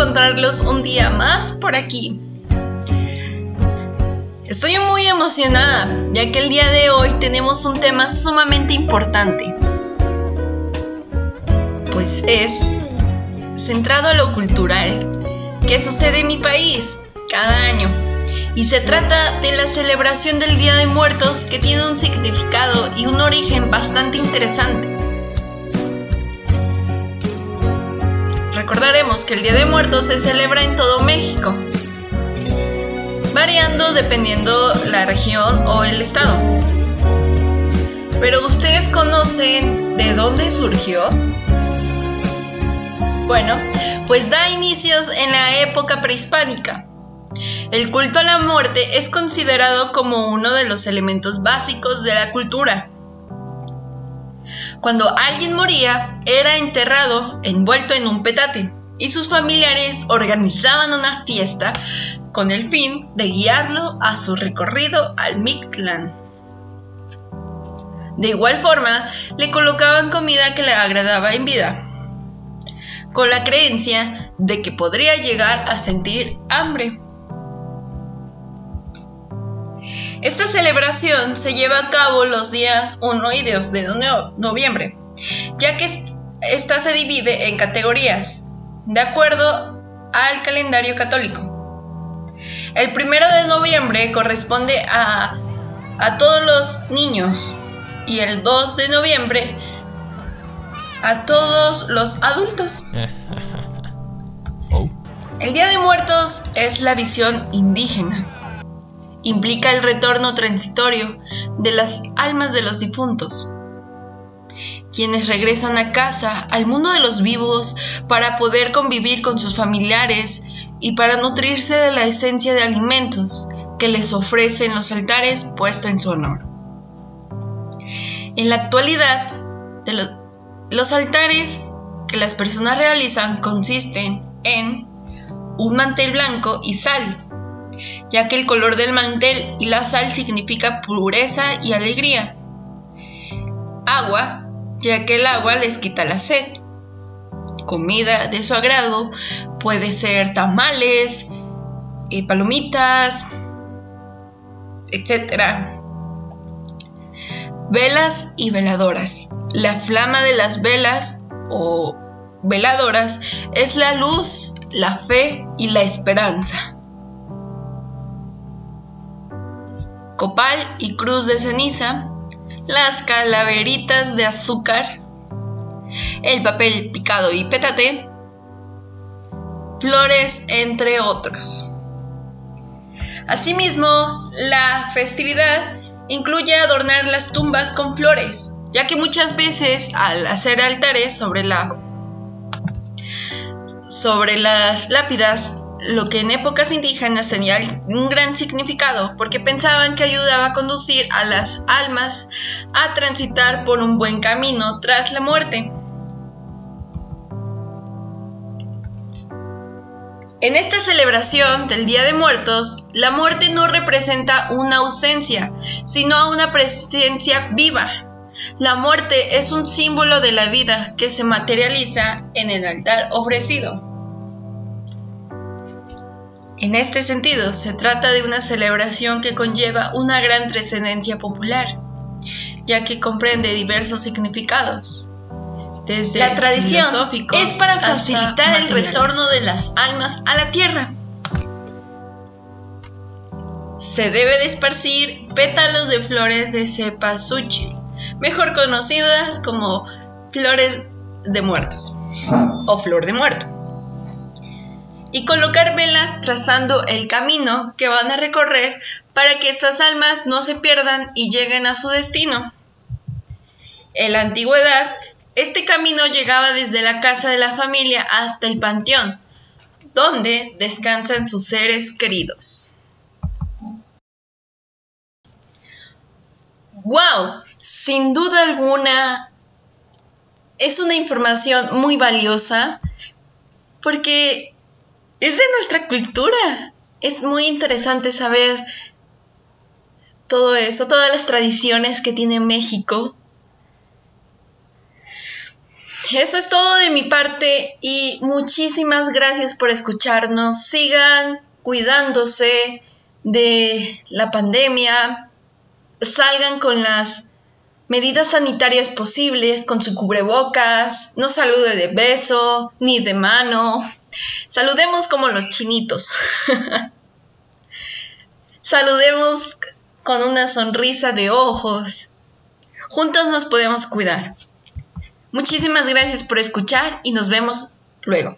encontrarlos un día más por aquí. Estoy muy emocionada, ya que el día de hoy tenemos un tema sumamente importante. Pues es centrado a lo cultural que sucede en mi país cada año. Y se trata de la celebración del Día de Muertos que tiene un significado y un origen bastante interesante. Que el Día de Muertos se celebra en todo México, variando dependiendo la región o el estado. Pero ¿ustedes conocen de dónde surgió? Bueno, pues da inicios en la época prehispánica. El culto a la muerte es considerado como uno de los elementos básicos de la cultura. Cuando alguien moría, era enterrado envuelto en un petate y sus familiares organizaban una fiesta con el fin de guiarlo a su recorrido al Mictlán. De igual forma, le colocaban comida que le agradaba en vida, con la creencia de que podría llegar a sentir hambre. Esta celebración se lleva a cabo los días 1 y 2 de noviembre, ya que esta se divide en categorías, de acuerdo al calendario católico. El 1 de noviembre corresponde a, a todos los niños y el 2 de noviembre a todos los adultos. Oh. El Día de Muertos es la visión indígena implica el retorno transitorio de las almas de los difuntos, quienes regresan a casa, al mundo de los vivos, para poder convivir con sus familiares y para nutrirse de la esencia de alimentos que les ofrecen los altares puestos en su honor. En la actualidad, los altares que las personas realizan consisten en un mantel blanco y sal, ya que el color del mantel y la sal significa pureza y alegría. Agua, ya que el agua les quita la sed. Comida de su agrado puede ser tamales, eh, palomitas, etc. Velas y veladoras. La flama de las velas o veladoras es la luz, la fe y la esperanza. copal y cruz de ceniza, las calaveritas de azúcar, el papel picado y petate, flores, entre otros. Asimismo, la festividad incluye adornar las tumbas con flores, ya que muchas veces al hacer altares sobre la sobre las lápidas lo que en épocas indígenas tenía un gran significado porque pensaban que ayudaba a conducir a las almas a transitar por un buen camino tras la muerte. En esta celebración del Día de Muertos, la muerte no representa una ausencia, sino una presencia viva. La muerte es un símbolo de la vida que se materializa en el altar ofrecido. En este sentido, se trata de una celebración que conlleva una gran trascendencia popular, ya que comprende diversos significados. Desde la tradición es para facilitar el retorno de las almas a la tierra. Se debe de esparcir pétalos de flores de cempasúchil, mejor conocidas como flores de muertos o flor de muerto y colocar velas trazando el camino que van a recorrer para que estas almas no se pierdan y lleguen a su destino. En la antigüedad, este camino llegaba desde la casa de la familia hasta el panteón, donde descansan sus seres queridos. ¡Wow! Sin duda alguna, es una información muy valiosa porque es de nuestra cultura. Es muy interesante saber todo eso, todas las tradiciones que tiene México. eso es todo de mi parte y muchísimas gracias por escucharnos. Sigan cuidándose de la pandemia, salgan con las medidas sanitarias posibles, con su cubrebocas, no salude de beso ni de mano. Saludemos como los chinitos. Saludemos con una sonrisa de ojos. Juntos nos podemos cuidar. Muchísimas gracias por escuchar y nos vemos luego.